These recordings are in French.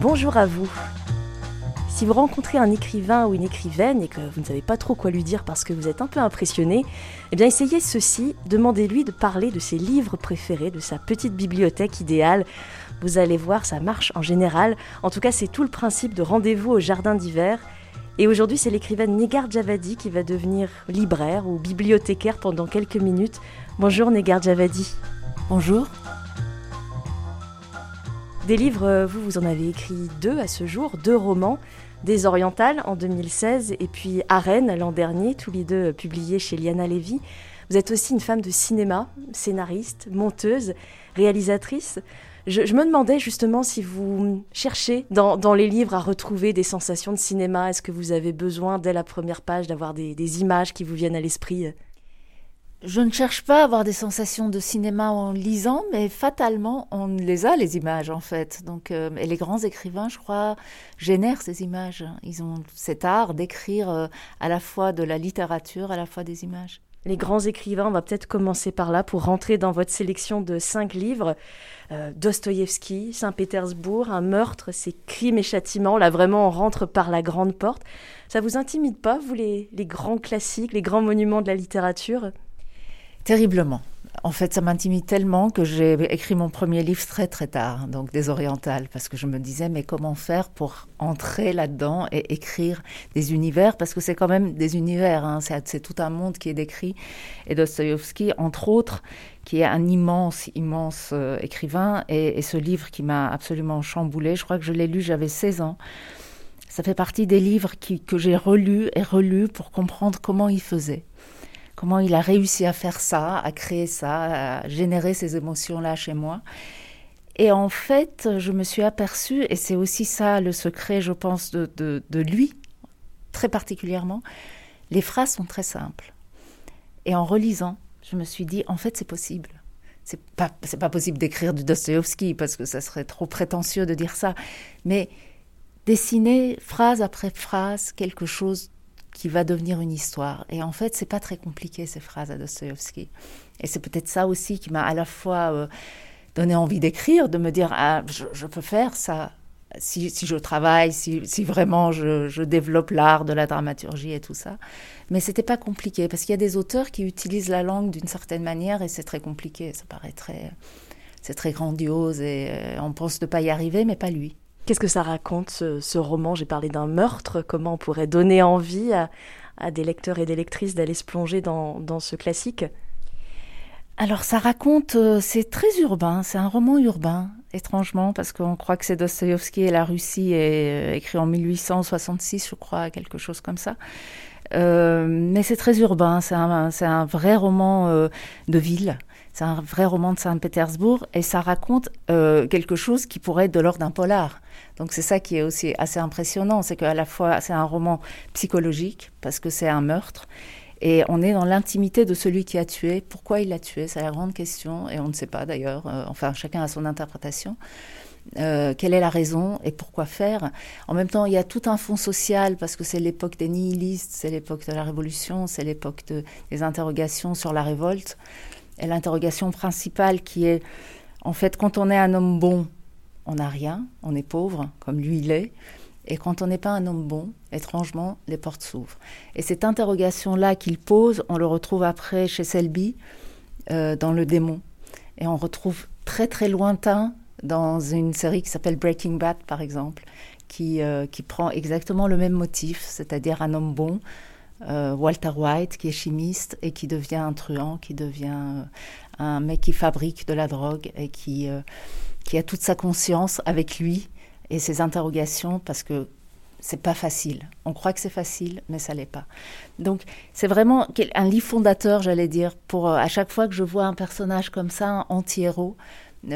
Bonjour à vous. Si vous rencontrez un écrivain ou une écrivaine et que vous ne savez pas trop quoi lui dire parce que vous êtes un peu impressionné, eh bien essayez ceci, demandez-lui de parler de ses livres préférés, de sa petite bibliothèque idéale. Vous allez voir, ça marche en général. En tout cas, c'est tout le principe de rendez-vous au jardin d'hiver. Et aujourd'hui, c'est l'écrivaine Negar Javadi qui va devenir libraire ou bibliothécaire pendant quelques minutes. Bonjour Negar Javadi. Bonjour. Des livres, euh, vous, vous en avez écrit deux à ce jour, deux romans. Des Orientales en 2016 et puis Arène l'an dernier, tous les deux publiés chez Liana Levy. Vous êtes aussi une femme de cinéma, scénariste, monteuse, réalisatrice. Je, me demandais justement si vous cherchez dans, les livres à retrouver des sensations de cinéma. Est-ce que vous avez besoin, dès la première page, d'avoir des images qui vous viennent à l'esprit je ne cherche pas à avoir des sensations de cinéma en lisant, mais fatalement, on les a, les images, en fait. Donc, euh, et les grands écrivains, je crois, génèrent ces images. Ils ont cet art d'écrire euh, à la fois de la littérature, à la fois des images. Les grands écrivains, on va peut-être commencer par là pour rentrer dans votre sélection de cinq livres. Euh, Dostoïevski, Saint-Pétersbourg, Un meurtre, c'est crime et châtiment. Là, vraiment, on rentre par la grande porte. Ça vous intimide pas, vous, les grands classiques, les grands monuments de la littérature? Terriblement. En fait, ça m'intimide tellement que j'ai écrit mon premier livre très très tard, donc des orientales, parce que je me disais mais comment faire pour entrer là-dedans et écrire des univers, parce que c'est quand même des univers, hein. c'est tout un monde qui est décrit. Et Dostoïevski, entre autres, qui est un immense, immense euh, écrivain, et, ce livre qui m'a absolument chamboulé, je crois que je l'ai lu, j'avais 16 ans. Ça fait partie des livres que j'ai relus et relus pour comprendre comment il faisait comment il a réussi à faire ça, à créer ça, à générer ces émotions-là chez moi. Et en fait, je me suis aperçue, et c'est aussi ça le secret, je pense, de, de, lui, très particulièrement, les phrases sont très simples. Et en relisant, je me suis dit, en fait, c'est possible. C'est pas, c'est pas possible d'écrire du Dostoevsky parce que ça serait trop prétentieux de dire ça. Mais dessiner phrase après phrase quelque chose qui va devenir une histoire. Et en fait, c'est pas très compliqué ces phrases à Dostoevsky. Et c'est peut-être ça aussi qui m'a à la fois euh, donné envie d'écrire, de me dire ah je, peux faire ça si, si je travaille, si, si vraiment je, je développe l'art de la dramaturgie et tout ça. Mais c'était pas compliqué parce qu'il y a des auteurs qui utilisent la langue d'une certaine manière et c'est très compliqué. Ça paraît très c'est très grandiose et euh, on pense ne pas y arriver, mais pas lui. Qu'est-ce que ça raconte, ce, roman? J'ai parlé d'un meurtre. Comment on pourrait donner envie à, des lecteurs et des lectrices d'aller se plonger dans, ce classique? Alors ça raconte, euh, c'est très urbain, c'est un roman urbain, étrangement, parce qu'on croit que c'est Dostoïevski et la Russie, est euh, écrit en 1866, je crois, quelque chose comme ça. Euh, mais c'est très urbain, c'est un, un, vrai roman de ville. C'est un vrai roman de Saint-Pétersbourg et ça raconte euh, quelque chose qui pourrait être de l'ordre d'un polar. Donc c'est ça qui est aussi assez impressionnant, c'est qu'à la fois c'est un roman psychologique parce que c'est un meurtre et on est dans l'intimité de celui qui a tué. Pourquoi il l'a tué? C'est la grande question et on ne sait pas d'ailleurs. Euh, enfin chacun a son interprétation. Euh, quelle est la raison et pourquoi faire? En même temps, il y a tout un fond social parce que c'est l'époque des nihilistes, c'est l'époque de la révolution, c'est l'époque des interrogations sur la révolte et l'interrogation principale qui est, en fait, quand on est un homme bon, on n'a rien, on est pauvre, comme lui il est. Et quand on n'est pas un homme bon, étrangement, les portes s'ouvrent. Et cette interrogation-là qu'il pose, on le retrouve après chez Selby, euh, dans Le démon. Et on retrouve très très lointain dans une série qui s'appelle Breaking Bad, par exemple, qui, euh, qui prend exactement le même motif, c'est-à-dire un homme bon euh, Walter White, qui est chimiste et qui devient un truand, qui devient euh, un mec qui fabrique de la drogue et qui, euh, qui a toute sa conscience avec lui et ses interrogations parce que c'est pas facile. On croit que c'est facile, mais ça l'est pas. Donc c'est vraiment un livre fondateur, j'allais dire, pour à chaque fois que je vois un personnage comme ça, anti-héros,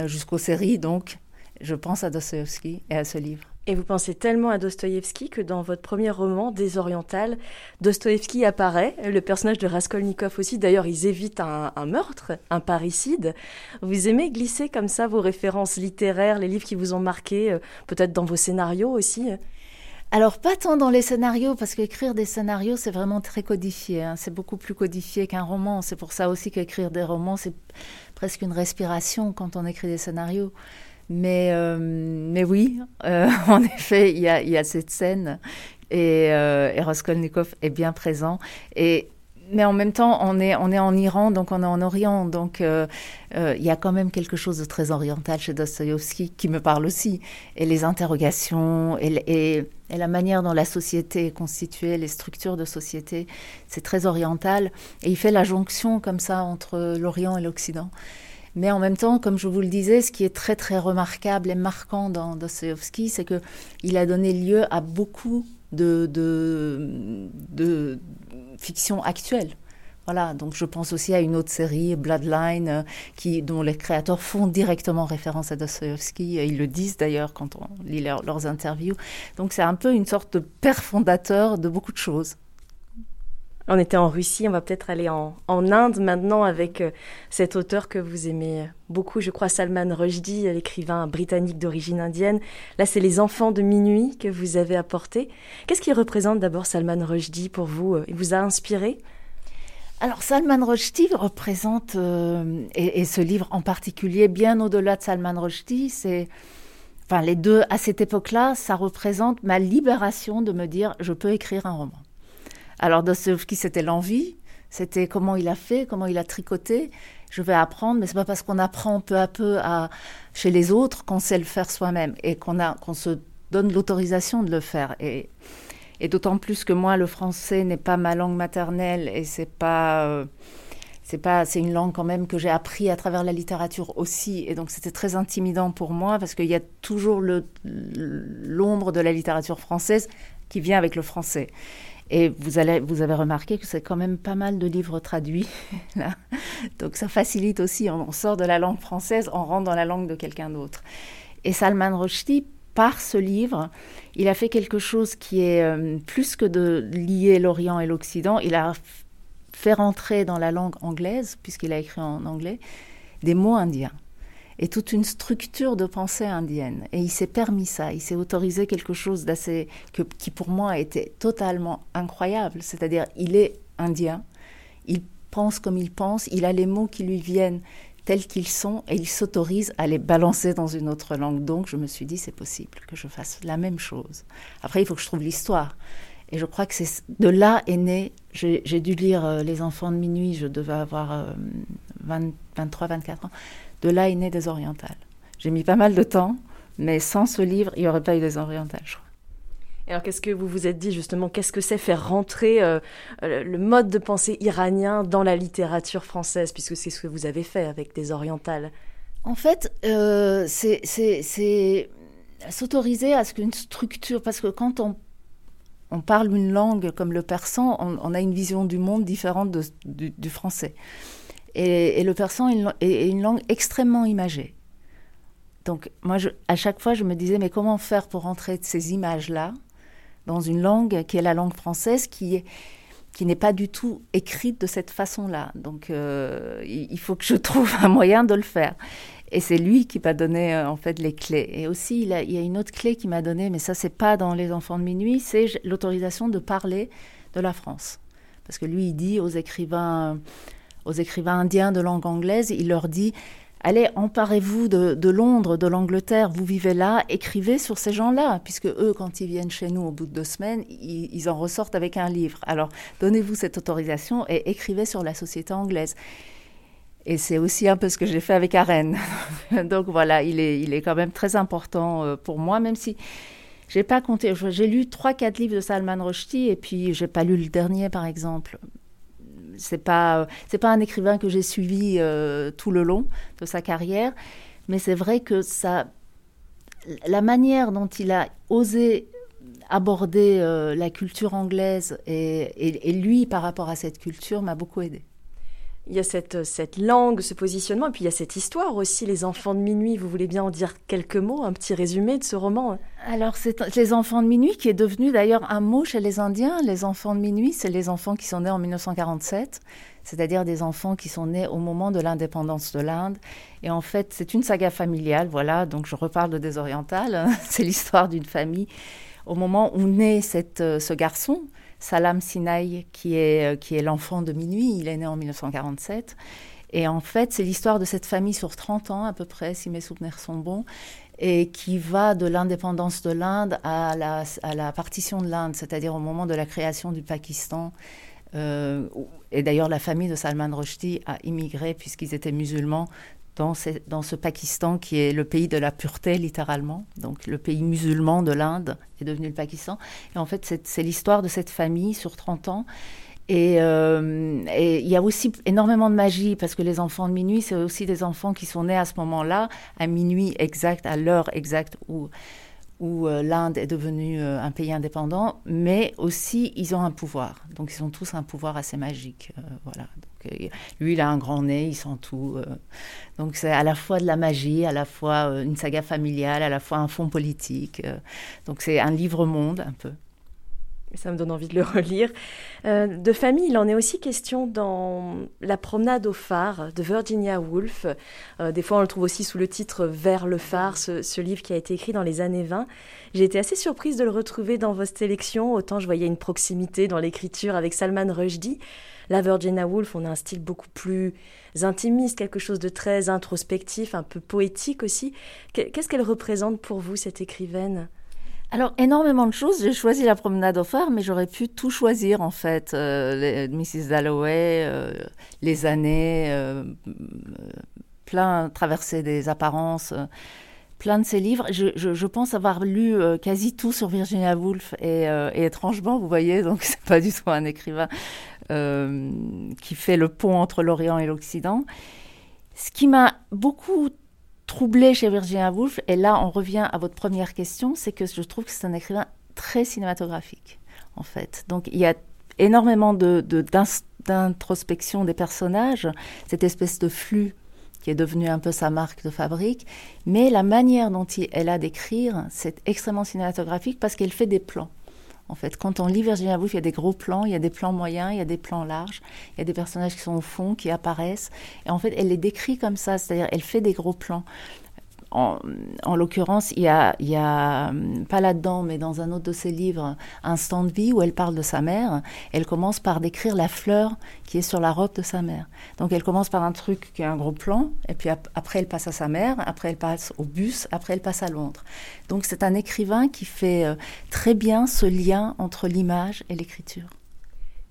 jusqu'aux séries, donc je pense à Dostoevsky et à ce livre. Et vous pensez tellement à Dostoïevski que dans votre premier roman, Désoriental, Dostoïevski apparaît, le personnage de Raskolnikov aussi. D'ailleurs, ils évitent un, meurtre, un parricide. Vous aimez glisser comme ça vos références littéraires, les livres qui vous ont marqué, euh, peut-être dans vos scénarios aussi? Alors pas tant dans les scénarios, parce qu'écrire des scénarios, c'est vraiment très codifié. Hein. C'est beaucoup plus codifié qu'un roman. C'est pour ça aussi qu'écrire des romans, c'est presque une respiration quand on écrit des scénarios. Mais, euh, mais oui, euh, en effet, il y a, cette scène et, euh, et Raskolnikov est bien présent. Et mais en même temps, on est, on est en Iran, donc on est en Orient. Donc euh, il y a quand même quelque chose de très oriental chez Dostoïevski qui me parle aussi. Et les interrogations et, la manière dont la société est constituée, les structures de société, c'est très oriental. Et il fait la jonction comme ça entre l'Orient et l'Occident. Mais en même temps, comme je vous le disais, ce qui est très très remarquable et marquant dans Dostoïevski, c'est que il a donné lieu à beaucoup de, de, de fiction actuelle. Voilà, donc je pense aussi à une autre série, Bloodline, euh, qui, dont les créateurs font directement référence à Dostoevsky. Ils le disent d'ailleurs quand on lit leur, leurs interviews. Donc c'est un peu une sorte de père fondateur de beaucoup de choses. On était en Russie, on va peut-être aller en, en, Inde maintenant avec euh, cet auteur que vous aimez beaucoup, je crois, Salman Rushdie, l'écrivain britannique d'origine indienne. Là, c'est Les Enfants de minuit que vous avez apporté. Qu'est-ce qu'il représente d'abord Salman Rushdie pour vous Il vous a inspiré? Alors Salman Rushdie représente, euh, et, et, ce livre en particulier, bien au-delà de Salman Rushdie, c'est, enfin les deux à cette époque-là, ça représente ma libération de me dire je peux écrire un roman. Alors Dostoevsky, c'était l'envie, c'était comment il a fait, comment il a tricoté. Je vais apprendre, mais c'est pas parce qu'on apprend peu à peu à, chez les autres qu'on sait le faire soi-même et qu'on a qu'on se donne l'autorisation de le faire. Et, et d'autant plus que moi, le français n'est pas ma langue maternelle et c'est pas euh, c'est pas c'est une langue quand même que j'ai appris à travers la littérature aussi et donc c'était très intimidant pour moi parce qu'il y a toujours le l'ombre de la littérature française qui vient avec le français. Et vous, avez remarqué que c'est quand même pas mal de livres traduits. Donc ça facilite aussi, on sort de la langue française, on rentre dans la langue de quelqu'un d'autre. Et Salman Rushdie, par ce livre, il a fait quelque chose qui est euh, plus que de lier l'Orient et l'Occident, il a fait rentrer dans la langue anglaise, puisqu'il a écrit en anglais, des mots indiens et toute une structure de pensée indienne. Et il s'est permis ça, il s'est autorisé quelque chose d'assez qui pour moi était totalement incroyable. C'est-à-dire, il est indien, il pense comme il pense, il a les mots qui lui viennent tels qu'ils sont et il s'autorise à les balancer dans une autre langue. Donc je me suis dit, c'est possible que je fasse la même chose. Après, il faut que je trouve l'histoire. Et je crois que c'est de là est né. J'ai dû lire euh, Les enfants de minuit, je devais avoir euh, 20, 23, 24 ans. De là est né des orientales. J'ai mis pas mal de temps, mais sans ce livre, il n'y aurait pas eu des orientales, je crois. Alors qu'est-ce que vous vous êtes dit justement Qu'est-ce que c'est faire rentrer euh, le mode de pensée iranien dans la littérature française, puisque c'est ce que vous avez fait avec des orientales? En fait, euh, c'est s'autoriser à ce qu'une structure, parce que quand on, on parle une langue comme le persan, on, on a une vision du monde différente de, du, du français. Et, le persan est une langue extrêmement imagée. Donc, moi, à chaque fois, je me disais, mais comment faire pour entrer ces images-là dans une langue qui est la langue française, qui est qui n'est pas du tout écrite de cette façon-là? Donc, euh, il faut que je trouve un moyen de le faire. Et c'est lui qui m'a donné euh, en fait les clés. Et aussi, il, il y a une autre clé qui m'a donné, mais ça, c'est pas dans Les Enfants de minuit, c'est l'autorisation de parler de la France. Parce que lui, il dit aux écrivains aux écrivains indiens de langue anglaise, il leur dit Allez, emparez-vous de, Londres, de l'Angleterre, vous vivez là, écrivez sur ces gens-là, puisque eux, quand ils viennent chez nous au bout de deux semaines, ils, ils en ressortent avec un livre. Alors, donnez-vous cette autorisation et écrivez sur la société anglaise. Et c'est aussi un peu ce que j'ai fait avec Arène. Donc voilà, il est, il est quand même très important euh, pour moi, même si j'ai pas compté. J'ai lu trois, quatre livres de Salman Rushdie et puis j'ai pas lu le dernier, par exemple c'est pas c'est pas un écrivain que j'ai suivi euh, tout le long de sa carrière, mais c'est vrai que ça, la manière dont il a osé aborder euh, la culture anglaise et, et, et, lui par rapport à cette culture m'a beaucoup aidé. Il y a cette, cette langue, ce positionnement, et puis il y a cette histoire aussi, Les Enfants de minuit. Vous voulez bien en dire quelques mots, un petit résumé de ce roman Alors, c'est Les Enfants de minuit qui est devenu d'ailleurs un mot chez les Indiens. Les Enfants de minuit, c'est les enfants qui sont nés en 1947, c'est-à-dire des enfants qui sont nés au moment de l'indépendance de l'Inde. Et en fait, c'est une saga familiale, voilà, donc je reparle de des orientales. c'est l'histoire d'une famille. Au moment où naît cette, ce garçon, Salam Sinaï, qui est, euh, qui est l'enfant de minuit, il est né en 1947. Et en fait, c'est l'histoire de cette famille sur 30 ans à peu près, si mes souvenirs sont bons, et qui va de l'indépendance de l'Inde à la, à la partition de l'Inde, c'est-à-dire au moment de la création du Pakistan. Euh, et d'ailleurs, la famille de Salman Rushdie a immigré puisqu'ils étaient musulmans dans ce, Pakistan qui est le pays de la pureté, littéralement. Donc, le pays musulman de l'Inde est devenu le Pakistan. Et en fait, c'est l'histoire de cette famille sur 30 ans. Euh, et il y a aussi énormément de magie parce que les enfants de minuit, c'est aussi des enfants qui sont nés à ce moment-là, à minuit exact, à l'heure exacte où euh, l'Inde est devenue euh, un pays indépendant, mais aussi ils ont un pouvoir. Donc ils ont tous un pouvoir assez magique. Voilà. Lui, il a un grand nez, il sent tout. donc c'est à la fois de la magie, à la fois une saga familiale, à la fois un fond politique. donc c'est un livre-monde un peu. Ça me donne envie de le relire. Euh, de famille, il en est aussi question dans La promenade au phare de Virginia Woolf. Euh, des fois, on le trouve aussi sous le titre Vers le phare, ce, livre qui a été écrit dans les années 20. J'ai été assez surprise de le retrouver dans vos sélections. Autant je voyais une proximité dans l'écriture avec Salman Rushdie. La Virginia Woolf, on a un style beaucoup plus intimiste, quelque chose de très introspectif, un peu poétique aussi. Qu'est-ce qu'elle représente pour vous, cette écrivaine? Alors, énormément de choses. J'ai choisi la promenade au phare, mais j'aurais pu tout choisir, en fait. Euh, Mrs. Dalloway, euh, les années, euh, plein, traverser des apparences, plein de ses livres. Je, pense avoir lu quasi tout sur Virginia Woolf. Et, et étrangement, vous voyez, donc c'est pas du tout un écrivain qui fait le pont entre l'Orient et l'Occident. Ce qui m'a beaucoup troublé chez Virginia Woolf, et là on revient à votre première question, c'est que je trouve que c'est un écrivain très cinématographique, en fait. Donc il y a énormément de, d'introspection des personnages, cette espèce de flux qui est devenu un peu sa marque de fabrique, mais la manière dont elle a d'écrire, c'est extrêmement cinématographique parce qu'elle fait des plans. En fait, quand on lit Virginia Woolf, il y a des gros plans, il y a des plans moyens, il y a des plans larges, il y a des personnages qui sont au fond, qui apparaissent. Et en fait, elle les décrit comme ça, c'est-à-dire elle fait des gros plans en, l'occurrence, il y a, hum, pas là-dedans, mais dans un autre de ses livres, Instant de vie, où elle parle de sa mère. Elle commence par décrire la fleur qui est sur la robe de sa mère. Donc elle commence par un truc qui est un gros plan, et puis après elle passe à sa mère, après elle passe au bus, après elle passe à Londres. Donc c'est un écrivain qui fait euh, très bien ce lien entre l'image et l'écriture.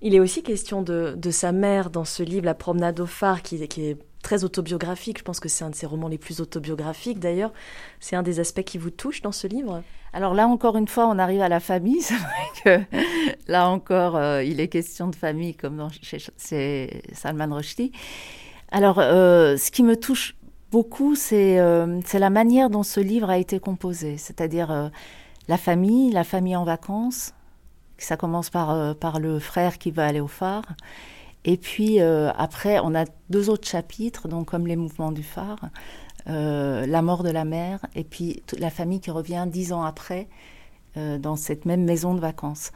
Il est aussi question de, de, sa mère dans ce livre, La promenade au phare, qui, qui est très autobiographique. Je pense que c'est un de ses romans les plus autobiographiques d'ailleurs. C'est un des aspects qui vous touche dans ce livre? Alors là encore une fois, on arrive à la famille. C'est vrai que là encore, euh, il est question de famille comme dans, chez, Salman Rushdie. Alors euh, ce qui me touche beaucoup, euh, c'est la manière dont ce livre a été composé. C'est-à-dire la famille, la famille en vacances. Ça commence par le frère qui va aller au phare. Et puis euh, après, on a deux autres chapitres, donc comme les mouvements du phare, euh, la mort de la mère, et puis la famille qui revient dix ans après euh, dans cette même maison de vacances.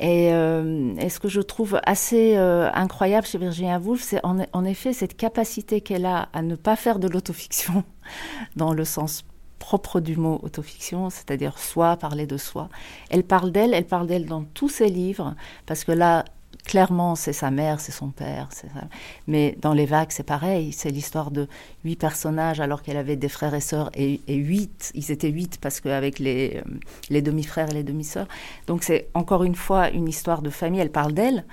Et, ce que je trouve assez incroyable chez Virginia Woolf, c'est en, en, effet cette capacité qu'elle a à ne pas faire de l'autofiction dans le sens propre du mot autofiction, c'est-à-dire soi, parler de soi. Elle parle d'elle, elle parle d'elle dans tous ses livres, parce que là, clairement, c'est sa mère, c'est son père. Mais dans Les Vagues, c'est pareil. C'est l'histoire de huit personnages alors qu'elle avait des frères et sœurs et, huit. Ils étaient huit parce qu'avec les, euh, les demi-frères et les demi-sœurs. Donc c'est encore une fois une histoire de famille. Elle parle d'elle.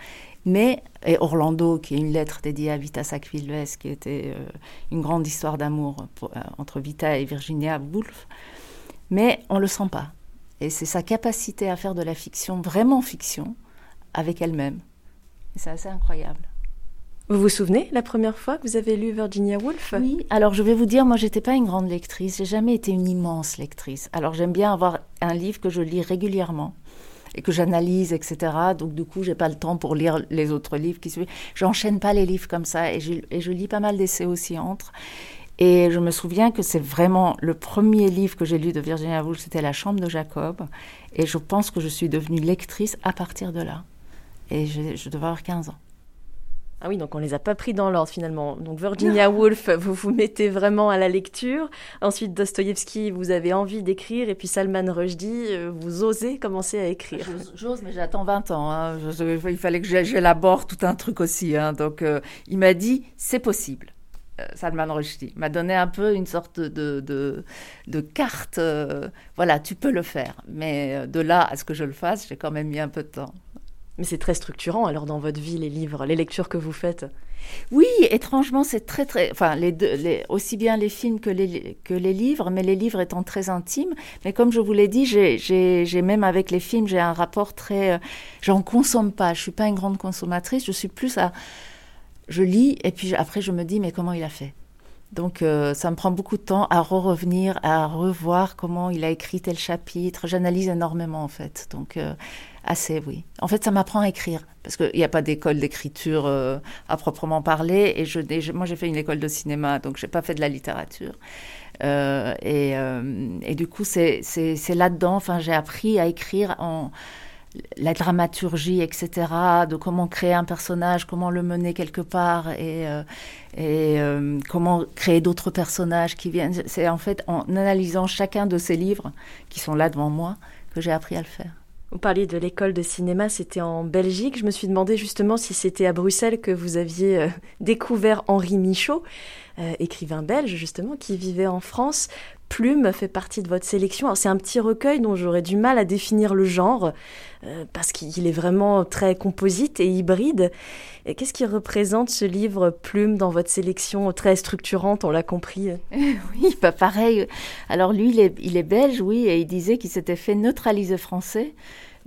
Mais, et Orlando, qui est une lettre dédiée à Vita Sackville qui était euh, une grande histoire d'amour euh, entre Vita et Virginia Woolf. Mais on ne le sent pas. Et c'est sa capacité à faire de la fiction, vraiment fiction, avec elle-même. C'est assez incroyable. Vous vous souvenez la première fois que vous avez lu Virginia Woolf? Oui, alors je vais vous dire, moi j'étais pas une grande lectrice, j'ai jamais été une immense lectrice. Alors j'aime bien avoir un livre que je lis régulièrement et que j'analyse, etc. Donc du coup, j'ai pas le temps pour lire les autres livres qui suivent. J'enchaîne pas les livres comme ça et je, et je lis pas mal d'essais aussi entre. Et je me souviens que c'est vraiment le premier livre que j'ai lu de Virginia Woolf, c'était La Chambre de Jacob. Et je pense que je suis devenue lectrice à partir de là et je, devais avoir 15 ans. Ah oui, donc on les a pas pris dans l'ordre finalement. Donc Virginia Woolf, vous vous mettez vraiment à la lecture. Ensuite Dostoïevski, vous avez envie d'écrire. Et puis Salman Rushdie, euh, vous osez commencer à écrire. J'ose, mais j'attends 20 ans. Hein. il fallait que j'élabore tout un truc aussi. Hein. Donc euh, il m'a dit, c'est possible. euh, Salman Rushdie. m'a donné un peu une sorte de, de, de carte. Euh, voilà, tu peux le faire. Mais de là à ce que je le fasse, j'ai quand même mis un peu de temps. Mais c'est très structurant alors dans votre vie, les livres, les lectures que vous faites Oui, étrangement, c'est très, très. Enfin, les deux, aussi bien les films que les, que les livres, mais les livres étant très intimes. Mais comme je vous l'ai dit, j'ai même avec les films, j'ai un rapport très. J'en consomme pas. Je suis pas une grande consommatrice. Je suis plus à je lis et puis après je me dis mais comment il a fait? Donc euh, ça me prend beaucoup de temps à re-revenir, à revoir comment il a écrit tel chapitre. J'analyse énormément en fait. Donc euh, assez oui. En fait ça m'apprend à écrire parce qu'il n'y a pas d'école d'écriture euh, à proprement parler et moi j'ai fait une école de cinéma donc j'ai pas fait de la littérature. Et, et, du coup c'est là-dedans. Enfin j'ai appris à écrire en la dramaturgie, etc., de comment créer un personnage, comment le mener quelque part et, euh, euh, comment créer d'autres personnages qui viennent. C'est en fait en analysant chacun de ces livres qui sont là devant moi que j'ai appris à le faire. Vous parliez de l'école de cinéma, c'était en Belgique. Je me suis demandé justement si c'était à Bruxelles que vous aviez euh, découvert Henri Michaud, écrivain belge justement, qui vivait en France. Plume fait partie de votre sélection. C'est un petit recueil dont j'aurais du mal à définir le genre, euh, parce qu'il est vraiment très composite et hybride. Qu'est-ce qui représente ce livre Plume dans votre sélection très structurante, on l'a compris Oui, pas pareil. Alors lui, il est belge, oui, et il disait qu'il s'était fait neutraliser français.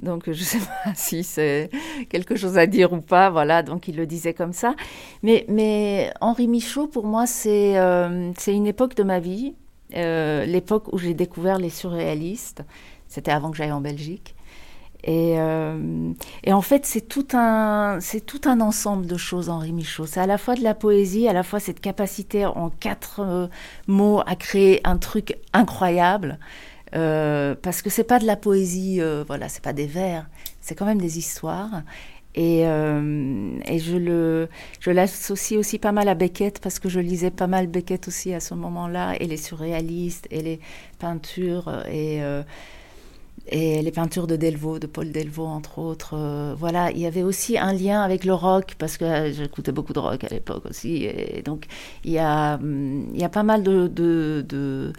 Donc, je ne sais pas si c'est quelque chose à dire ou pas. Voilà, donc il le disait comme ça. Mais, mais Henri Michaud, pour moi, c'est euh, une époque de ma vie. Euh, l'époque où j'ai découvert les surréalistes. C'était avant que j'aille en Belgique. Et, euh, et, en fait, c'est tout un, tout un ensemble de choses, Henri Michaud. C'est à la fois de la poésie, à la fois cette capacité en quatre mots à créer un truc incroyable. Parce que c'est pas de la poésie, voilà, c'est pas des vers, c'est quand même des histoires. Et, euh, et je le, je l'associe aussi pas mal à Beckett parce que je lisais pas mal Beckett aussi à ce moment-là et les surréalistes et les peintures et euh, et les peintures de Delvaux, de Paul Delvaux entre autres. Euh, voilà, il y avait aussi un lien avec le rock parce que j'écoutais beaucoup de rock à l'époque aussi. Et donc il y a, il y a pas mal de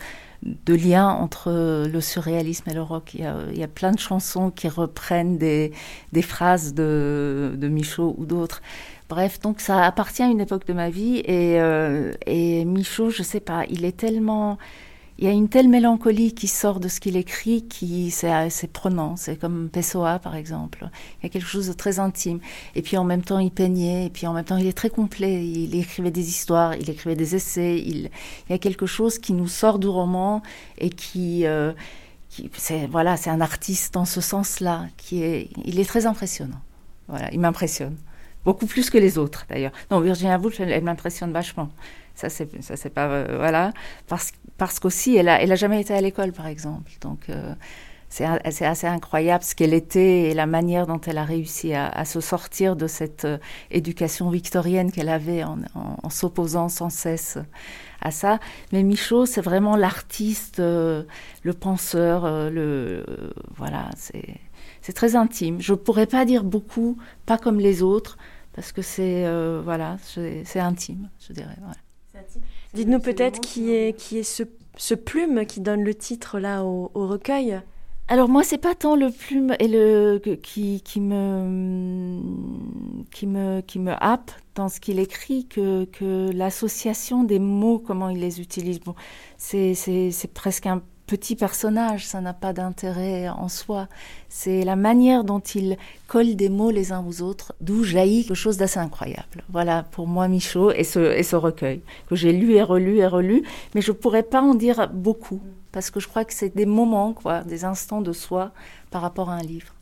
de lien entre le surréalisme et le rock. Il y a, il y a plein de chansons qui reprennent des, des phrases de, de Michaud ou d'autres. Bref, donc ça appartient à une époque de ma vie et, euh, et Michaud, je sais pas, il est tellement il y a une telle mélancolie qui sort de ce qu'il écrit qui c'est prenant. C'est comme Pessoa par exemple. Il y a quelque chose de très intime. Et puis en même temps il peignait. Et puis en même temps il est très complet. Il écrivait des histoires, il écrivait des essais. Il, y a quelque chose qui nous sort du roman et qui, euh, qui c'est voilà, c'est un artiste dans ce sens-là qui est, il est très impressionnant. Voilà, il m'impressionne beaucoup plus que les autres d'ailleurs. Non, Virginia Woolf, elle, elle m'impressionne vachement. Ça, c'est, ça, c'est pas, euh, voilà, parce, parce qu'aussi, elle a, elle a jamais été à l'école, par exemple. Donc, euh, c'est, c'est assez incroyable ce qu'elle était et la manière dont elle a réussi à, à se sortir de cette euh, éducation victorienne qu'elle avait en, en, s'opposant sans cesse à ça. Mais Michaud, c'est vraiment l'artiste, le penseur, le, voilà, c'est, c'est très intime. Je pourrais pas dire beaucoup, pas comme les autres, parce que c'est, voilà, c'est, c'est intime, je dirais. Voilà. Dites-nous peut-être qui est, qui est ce, ce, plume qui donne le titre là au, au recueil. Alors moi, c'est pas tant le plume et le qui, qui me qui me qui me happe dans ce qu'il écrit que que l'association des mots, comment il les utilise. Bon, c'est c'est c'est presque un petit personnage, ça n'a pas d'intérêt en soi. C'est la manière dont il colle des mots les uns aux autres, d'où jaillit quelque chose d'assez incroyable. Voilà pour moi Michaud et ce, et ce recueil que j'ai lu et relu et relu, mais je pourrais pas en dire beaucoup parce que je crois que c'est des moments, quoi, des instants de soi par rapport à un livre.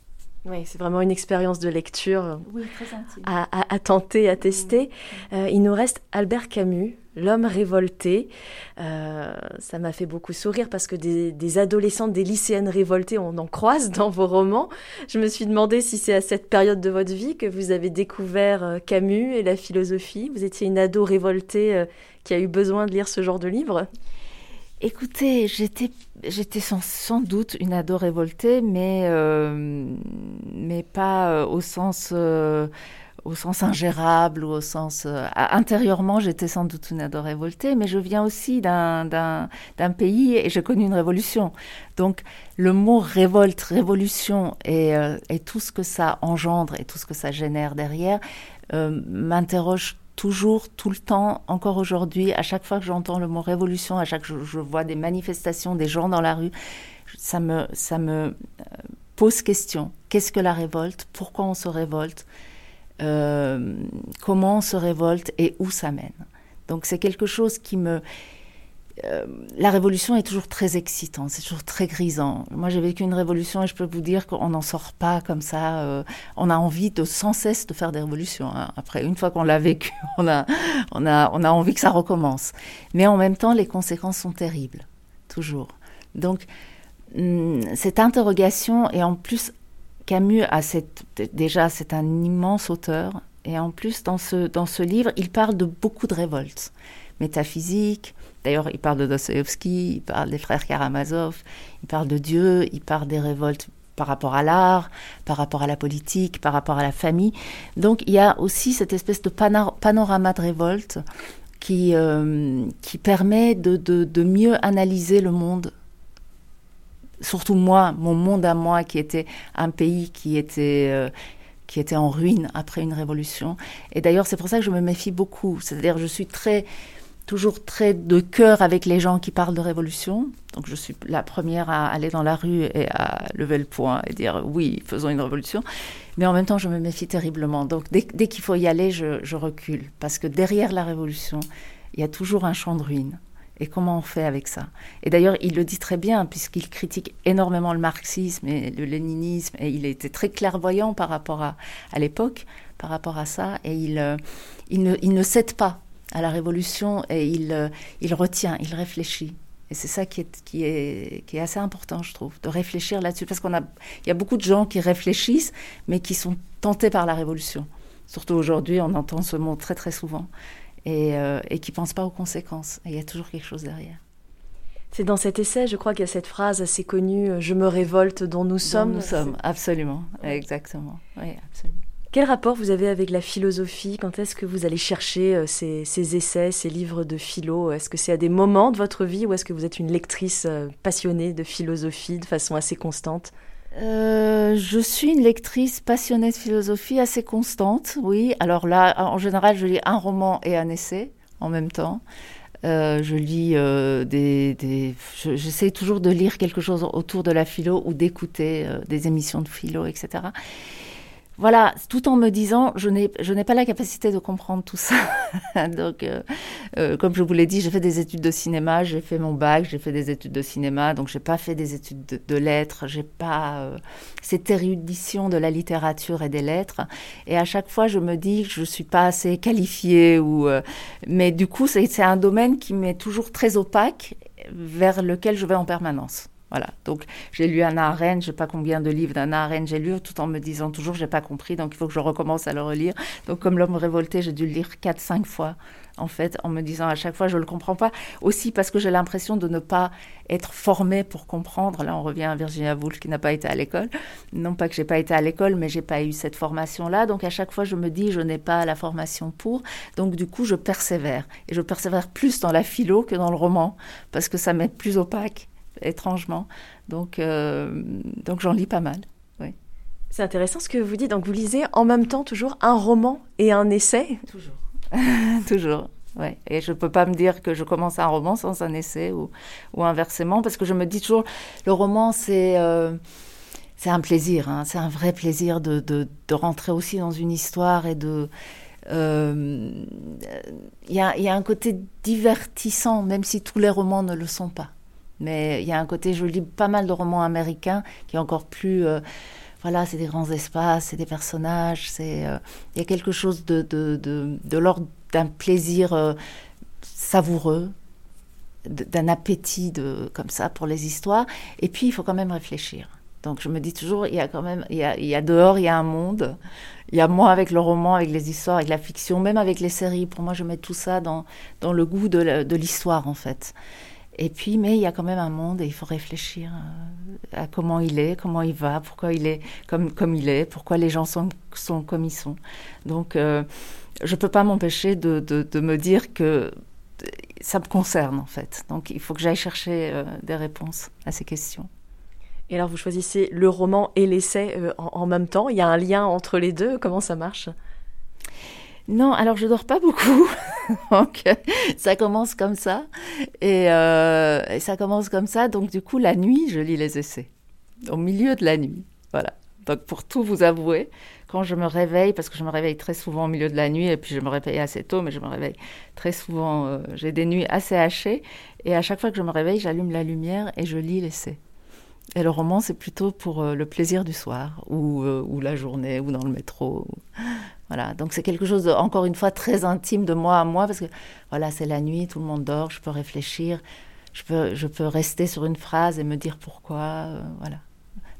Oui, c'est vraiment une expérience de lecture oui, très à, à, à, tenter, à tester. Mmh. Euh, il nous reste Albert Camus, L'homme révolté. Euh, ça m'a fait beaucoup sourire parce que des, adolescentes, des lycéennes révoltées, on en croise dans vos romans. Je me suis demandé si c'est à cette période de votre vie que vous avez découvert euh, Camus et la philosophie. Vous étiez une ado révoltée euh, qui a eu besoin de lire ce genre de livre Écoutez, j'étais, j'étais sans, doute une ado révoltée, mais, mais pas au sens, au sens ingérable ou au sens... Euh, intérieurement, j'étais sans doute une ado révoltée, mais je viens aussi d'un pays et j'ai connu une révolution. Donc le mot révolte, révolution et, euh, et, tout ce que ça engendre et tout ce que ça génère derrière euh, m'interroge toujours, tout le temps, encore aujourd'hui, à chaque fois que j'entends le mot révolution, à chaque fois que je, vois des manifestations, des gens dans la rue, ça me, ça me pose question. Qu'est-ce que la révolte? Pourquoi on se révolte? Euh, comment on se révolte et où ça mène. Donc c'est quelque chose qui me... Euh, la révolution est toujours très excitant, c'est toujours très grisant. Moi j'ai vécu une révolution et je peux vous dire qu'on n'en sort pas comme ça. Euh, on a envie de sans cesse de faire des révolutions. Hein. Après, une fois qu'on l'a vécu, on a, on, a, on a envie que ça recommence. Mais en même temps, les conséquences sont terribles, toujours. Donc hum, cette interrogation et en plus Camus a déjà, c'est un immense auteur. Et en plus, dans ce, livre, il parle de beaucoup de révoltes métaphysiques. D'ailleurs, il parle de Dostoevsky, il parle des frères Karamazov, il parle de Dieu, il parle des révoltes par rapport à l'art, par rapport à la politique, par rapport à la famille. Donc, il y a aussi cette espèce de panorama de révolte qui, euh, qui permet de mieux analyser le monde surtout moi, mon monde à moi, qui était un pays qui était, euh, qui était en ruine après une révolution. Et d'ailleurs, c'est pour ça que je me méfie beaucoup. C'est-à-dire, je suis très, toujours très de cœur avec les gens qui parlent de révolution. Donc, je suis la première à aller dans la rue et à lever le poing et dire oui, faisons une révolution. Mais en même temps, je me méfie terriblement. Donc, dès, qu'il faut y aller, je, je recule. Parce que derrière la révolution, il y a toujours un champ de ruines. Et comment on fait avec ça? Et d'ailleurs, il le dit très bien, puisqu'il critique énormément le marxisme et le léninisme, et il était très clairvoyant par rapport à, à l'époque, par rapport à ça, et il, euh, il, ne, il cède pas à la révolution, et il, euh, il retient, il réfléchit. Et c'est ça qui est, qui, est, qui est assez important, je trouve, de réfléchir là-dessus, parce qu'on a, y a beaucoup de gens qui réfléchissent, mais qui sont tentés par la révolution. Surtout aujourd'hui, on entend ce mot très très souvent et, euh, et qui ne pensent pas aux conséquences. il y a toujours quelque chose derrière. C'est dans cet essai, je crois qu'il y a cette phrase assez connue euh, Je me révolte dont nous sommes. nous sommes, absolument, exactement. Oui, absolument. Quel rapport vous avez avec la philosophie? Quand est-ce que vous allez chercher euh, ces, ces, essais, ces livres de philo? Est-ce que c'est à des moments de votre vie ou est-ce que vous êtes une lectrice passionnée de philosophie de façon assez constante? Euh, je suis une lectrice passionnée de philosophie assez constante, oui. Alors là, en général, je lis un roman et un essai en même temps. Euh, je lis euh, des, des j'essaie toujours de lire quelque chose autour de la philo ou d'écouter des émissions de philo, etc voilà, tout en me disant, je n'ai, je n'ai pas la capacité de comprendre tout ça. donc, euh, euh, comme je vous l'ai dit, j'ai fait des études de cinéma, j'ai fait mon bac, j'ai fait des études de cinéma, donc j'ai pas fait des études de, lettres, j'ai pas euh, cette érudition de la littérature et des lettres. Et à chaque fois, je me dis que je suis pas assez qualifiée ou, mais du coup, c'est un domaine qui m'est toujours très opaque, vers lequel je vais en permanence. Voilà. Donc, j'ai lu Anna Arendt, je sais pas combien de livres d'Anna Arendt j'ai lu, tout en me disant toujours, j'ai pas compris, donc il faut que je recommence à le relire. Donc, comme L'homme révolté, j'ai dû le lire quatre, cinq fois, en fait, en me disant à chaque fois, je le comprends pas. Aussi parce que j'ai l'impression de ne pas être formée pour comprendre. Là, on revient à Virginia Woolf qui n'a pas été à l'école. Non pas que j'ai pas été à l'école, mais j'ai pas eu cette formation-là. Donc, à chaque fois, je me dis, je n'ai pas la formation pour. Donc, du coup, je persévère. Et je persévère plus dans la philo que dans le roman, parce que ça m'est plus opaque étrangement. Donc, euh, donc j'en lis pas mal. Oui. C'est intéressant ce que vous dites. Donc vous lisez en même temps toujours un roman et un essai? Toujours. toujours. Ouais. Et je ne peux pas me dire que je commence un roman sans un essai ou, ou inversement, parce que je me dis toujours, le roman, c'est euh, c'est un plaisir, hein. c'est un vrai plaisir de, de, de, rentrer aussi dans une histoire et de... Il euh, y, a, y a un côté divertissant, même si tous les romans ne le sont pas. Mais il y a un côté, je lis pas mal de romans américains qui est encore plus. Euh, voilà, c'est des grands espaces, c'est des personnages, c'est. Euh, il y a quelque chose de, l'ordre d'un plaisir euh, savoureux, d'un appétit de, comme ça pour les histoires. Et puis, il faut quand même réfléchir. Donc, je me dis toujours, il y a quand même. Il y a, dehors, il y a un monde. Il y a moi avec le roman, avec les histoires, avec la fiction, même avec les séries. Pour moi, je mets tout ça dans le goût de l'histoire, en fait. Et puis, mais il y a quand même un monde et il faut réfléchir euh, à comment il est, comment il va, pourquoi il est comme, comme il est, pourquoi les gens sont, sont comme ils sont. Donc, euh, je ne peux pas m'empêcher de, de, me dire que ça me concerne en fait. Donc, il faut que j'aille chercher euh, des réponses à ces questions. Et alors, vous choisissez le roman et l'essai en, en même temps. Il y a un lien entre les deux. Comment ça marche? Non, alors je dors pas beaucoup. donc ça commence comme ça. Euh, et, ça commence comme ça. Donc du coup, la nuit, je lis les essais. Au milieu de la nuit. Voilà. Donc pour tout vous avouer, quand je me réveille, parce que je me réveille très souvent au milieu de la nuit, et puis je me réveille assez tôt, mais je me réveille très souvent, euh, j'ai des nuits assez hachées, et à chaque fois que je me réveille, j'allume la lumière et je lis l'essai. Et le roman, c'est plutôt pour euh, le plaisir du soir, ou, ou la journée, ou dans le métro. Voilà, donc c'est quelque chose, de, encore une fois, très intime de moi à moi, parce que voilà, c'est la nuit, tout le monde dort, je peux réfléchir, je peux, je peux rester sur une phrase et me dire pourquoi, euh, voilà.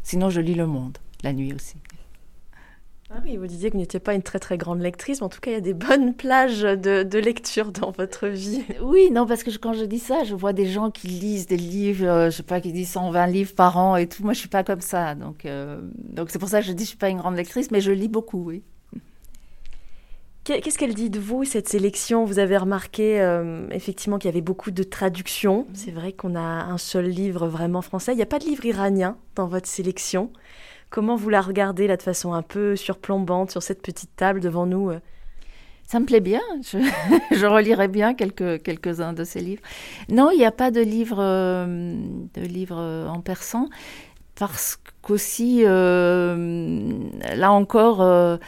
Sinon, je lis Le Monde, la nuit aussi. Ah oui, vous disiez que vous n'étiez pas une très très grande lectrice, mais en tout cas, il y a des bonnes plages de, lecture dans votre vie. Oui, non, parce que quand je dis ça, je vois des gens qui lisent des livres, euh, je sais pas, qui disent 120 livres par an et tout. Moi, je suis pas comme ça. Donc, euh, donc c'est pour ça que je dis que je suis pas une grande lectrice, mais je lis beaucoup, oui. Qu'est-ce qu'elle dit de vous, cette sélection? Vous avez remarqué euh, effectivement qu'il y avait beaucoup de traductions. Mhm. C'est vrai qu'on a un seul livre vraiment français. Il n'y a pas de livre iranien dans votre sélection. Comment vous la regardez là de façon un peu surplombante sur cette petite table devant nous euh? ça me plaît bien. Je, relirai bien quelques, quelques-uns de ces livres. Non, il n'y a pas de livre, euh, de livre en persan parce qu'aussi, là encore,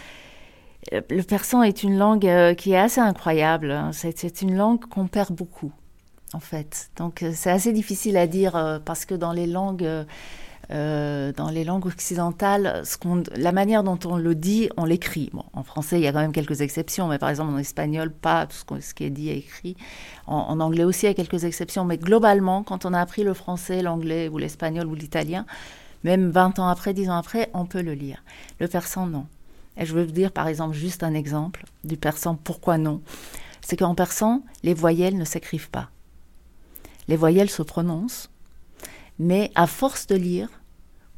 le persan est une langue euh, qui est assez incroyable. Hein. C'est une langue qu'on perd beaucoup, en fait. Donc euh, c'est assez difficile à dire euh, parce que dans les langues, dans les langues occidentales, la manière dont on le dit, on l'écrit. en français, il y a quand même quelques exceptions, mais par exemple en espagnol, pas tout ce, qui est dit et écrit. En, en, anglais aussi, il y a quelques exceptions, mais globalement, quand on a appris le français, l'anglais ou l'espagnol ou l'italien, même 20 ans après, 10 ans après, on peut le lire. Le persan, non. Et je veux vous dire par exemple juste un exemple du persan pourquoi non. C'est qu'en persan, les voyelles ne s'écrivent pas. Les voyelles se prononcent, mais à force de lire,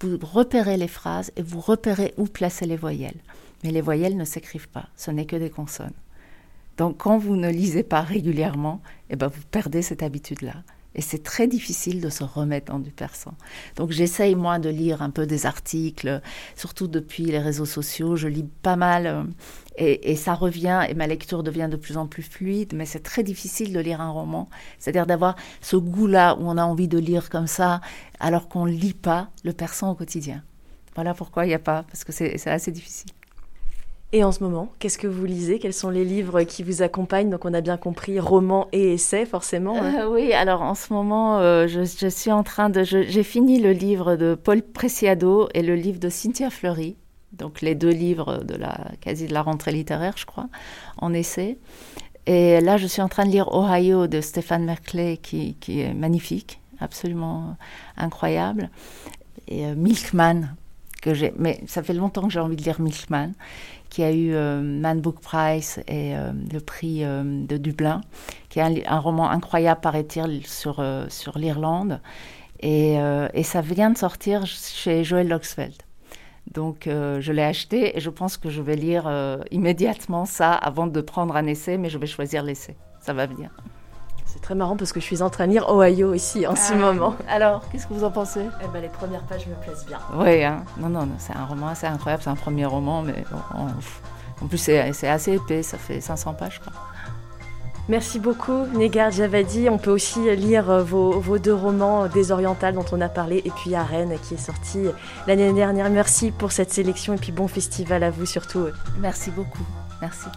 vous repérez les phrases et vous repérez où placer les voyelles. Mais les voyelles ne s'écrivent pas, ce n'est que des consonnes. Donc quand vous ne lisez pas régulièrement, eh ben, vous perdez cette habitude-là. Et c'est très difficile de se remettre dans du persan. Donc j'essaye, moi, de lire un peu des articles, surtout depuis les réseaux sociaux. Je lis pas mal euh, et, ça revient et ma lecture devient de plus en plus fluide, mais c'est très difficile de lire un roman. C'est-à-dire d'avoir ce goût-là où on a envie de lire comme ça, alors qu'on ne lit pas le persan au quotidien. Voilà pourquoi il n'y a pas, parce que c'est assez difficile. Et en ce moment, qu'est-ce que vous lisez? Quels sont les livres qui vous accompagnent? Donc on a bien compris romans et essais forcément. Hein. Euh, oui, alors en ce moment, euh, je, suis en train de... J'ai fini le livre de Paul Preciado et le livre de Cynthia Fleury. Donc les deux livres de la quasi de la rentrée littéraire, je crois, en essai. Et là, je suis en train de lire Ohio de Stéphane Merkley, qui, qui est magnifique, absolument incroyable. Et euh, Milkman, Mais ça fait longtemps que j'ai envie de lire Milkman qui a eu euh, Man Book Prize et euh, le prix euh, de Dublin, qui est un, roman incroyable, paraît-il, sur, sur l'Irlande. Et, et, ça vient de sortir chez Joël Loxfeld. Donc je l'ai acheté et je pense que je vais lire immédiatement ça avant de prendre un essai, mais je vais choisir l'essai. Ça va bien. C'est très marrant parce que je suis en train de lire Ohio ici en ce ah. moment. Alors, qu'est-ce que vous en pensez? Eh ben, Les premières pages me plaisent bien. Oui, hein. non, non, c'est un roman assez incroyable. C'est un premier roman, mais en plus, c'est assez épais. Ça fait 500 pages, quoi. Merci beaucoup, Negar Javadi. On peut aussi lire euh, vos, vos, deux romans, euh, Désoriental, dont on a parlé, et puis Arène, qui est sorti l'année dernière. Merci pour cette sélection, et puis bon festival à vous surtout. Merci beaucoup. Merci.